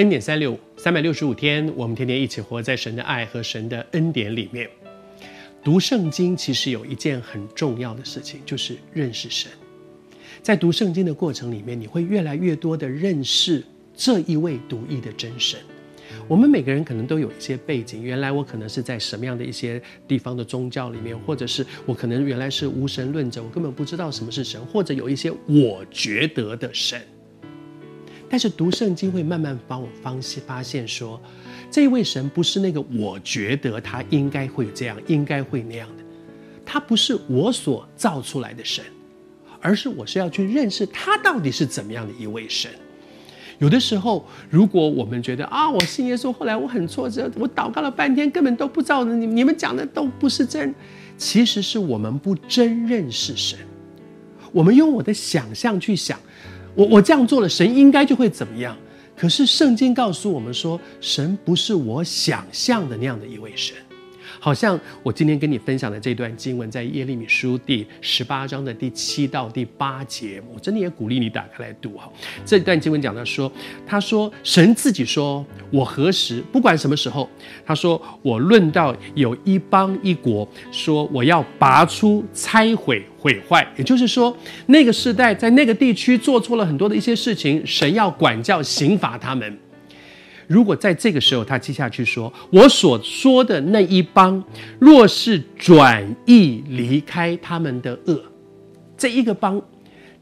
恩典三六五，三百六十五天，我们天天一起活在神的爱和神的恩典里面。读圣经其实有一件很重要的事情，就是认识神。在读圣经的过程里面，你会越来越多的认识这一位独一的真神。我们每个人可能都有一些背景，原来我可能是在什么样的一些地方的宗教里面，或者是我可能原来是无神论者，我根本不知道什么是神，或者有一些我觉得的神。但是读圣经会慢慢帮我方发现说，这一位神不是那个我觉得他应该会这样，应该会那样的，他不是我所造出来的神，而是我是要去认识他到底是怎么样的一位神。有的时候，如果我们觉得啊，我信耶稣，后来我很挫折，我祷告了半天，根本都不知道你你们讲的都不是真，其实是我们不真认识神，我们用我的想象去想。我我这样做了，神应该就会怎么样？可是圣经告诉我们说，神不是我想象的那样的一位神。好像我今天跟你分享的这段经文，在耶利米书第十八章的第七到第八节，我真的也鼓励你打开来读哈。这段经文讲到说，他说神自己说，我何时不管什么时候，他说我论到有一邦一国，说我要拔出拆毁毁坏，也就是说那个时代在那个地区做错了很多的一些事情，神要管教刑罚他们。如果在这个时候，他接下去说：“我所说的那一帮，若是转意离开他们的恶，这一个邦，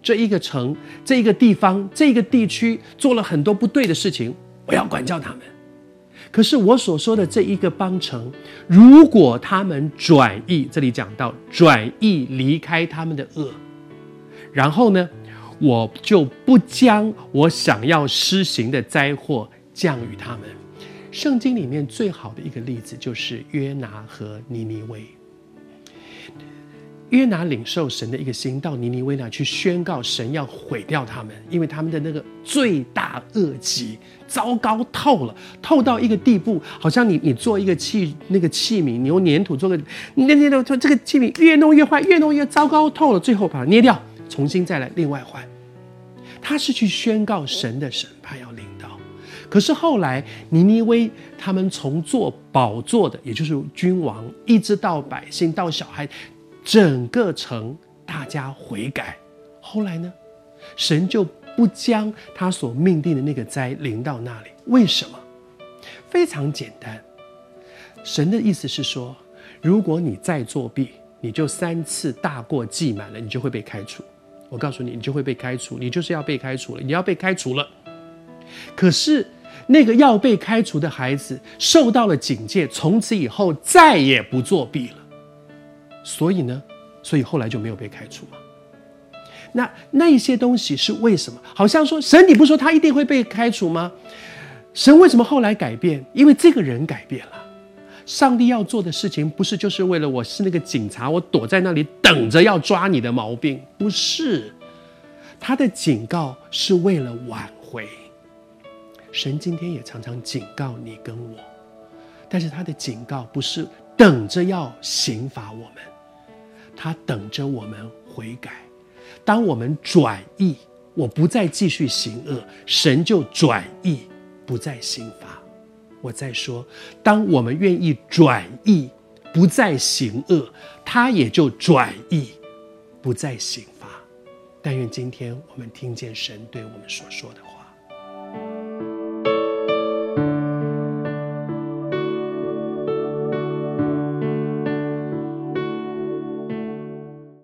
这一个城，这一个地方，这一个地区做了很多不对的事情，我要管教他们。可是我所说的这一个邦城，如果他们转意，这里讲到转意离开他们的恶，然后呢，我就不将我想要施行的灾祸。”降雨他们。圣经里面最好的一个例子就是约拿和尼尼微。约拿领受神的一个心，到尼尼微那去宣告神要毁掉他们，因为他们的那个罪大恶极，糟糕透了，透到一个地步，好像你你做一个器那个器皿，你用粘土做个捏捏的，这个器皿越弄越坏，越弄越糟糕透了，最后把它捏掉，重新再来另外换。他是去宣告神的审判要。可是后来，尼尼微他们从做宝座的，也就是君王，一直到百姓，到小孩，整个城大家悔改。后来呢，神就不将他所命定的那个灾临到那里。为什么？非常简单，神的意思是说，如果你再作弊，你就三次大过记满了，你就会被开除。我告诉你，你就会被开除，你就是要被开除了，你要被开除了。可是。那个要被开除的孩子受到了警戒，从此以后再也不作弊了。所以呢，所以后来就没有被开除嘛。那那些东西是为什么？好像说神，你不说他一定会被开除吗？神为什么后来改变？因为这个人改变了。上帝要做的事情不是就是为了我是那个警察，我躲在那里等着要抓你的毛病，不是。他的警告是为了挽回。神今天也常常警告你跟我，但是他的警告不是等着要刑罚我们，他等着我们悔改。当我们转意，我不再继续行恶，神就转意，不再刑罚。我再说，当我们愿意转意，不再行恶，他也就转意，不再刑罚。但愿今天我们听见神对我们所说的话。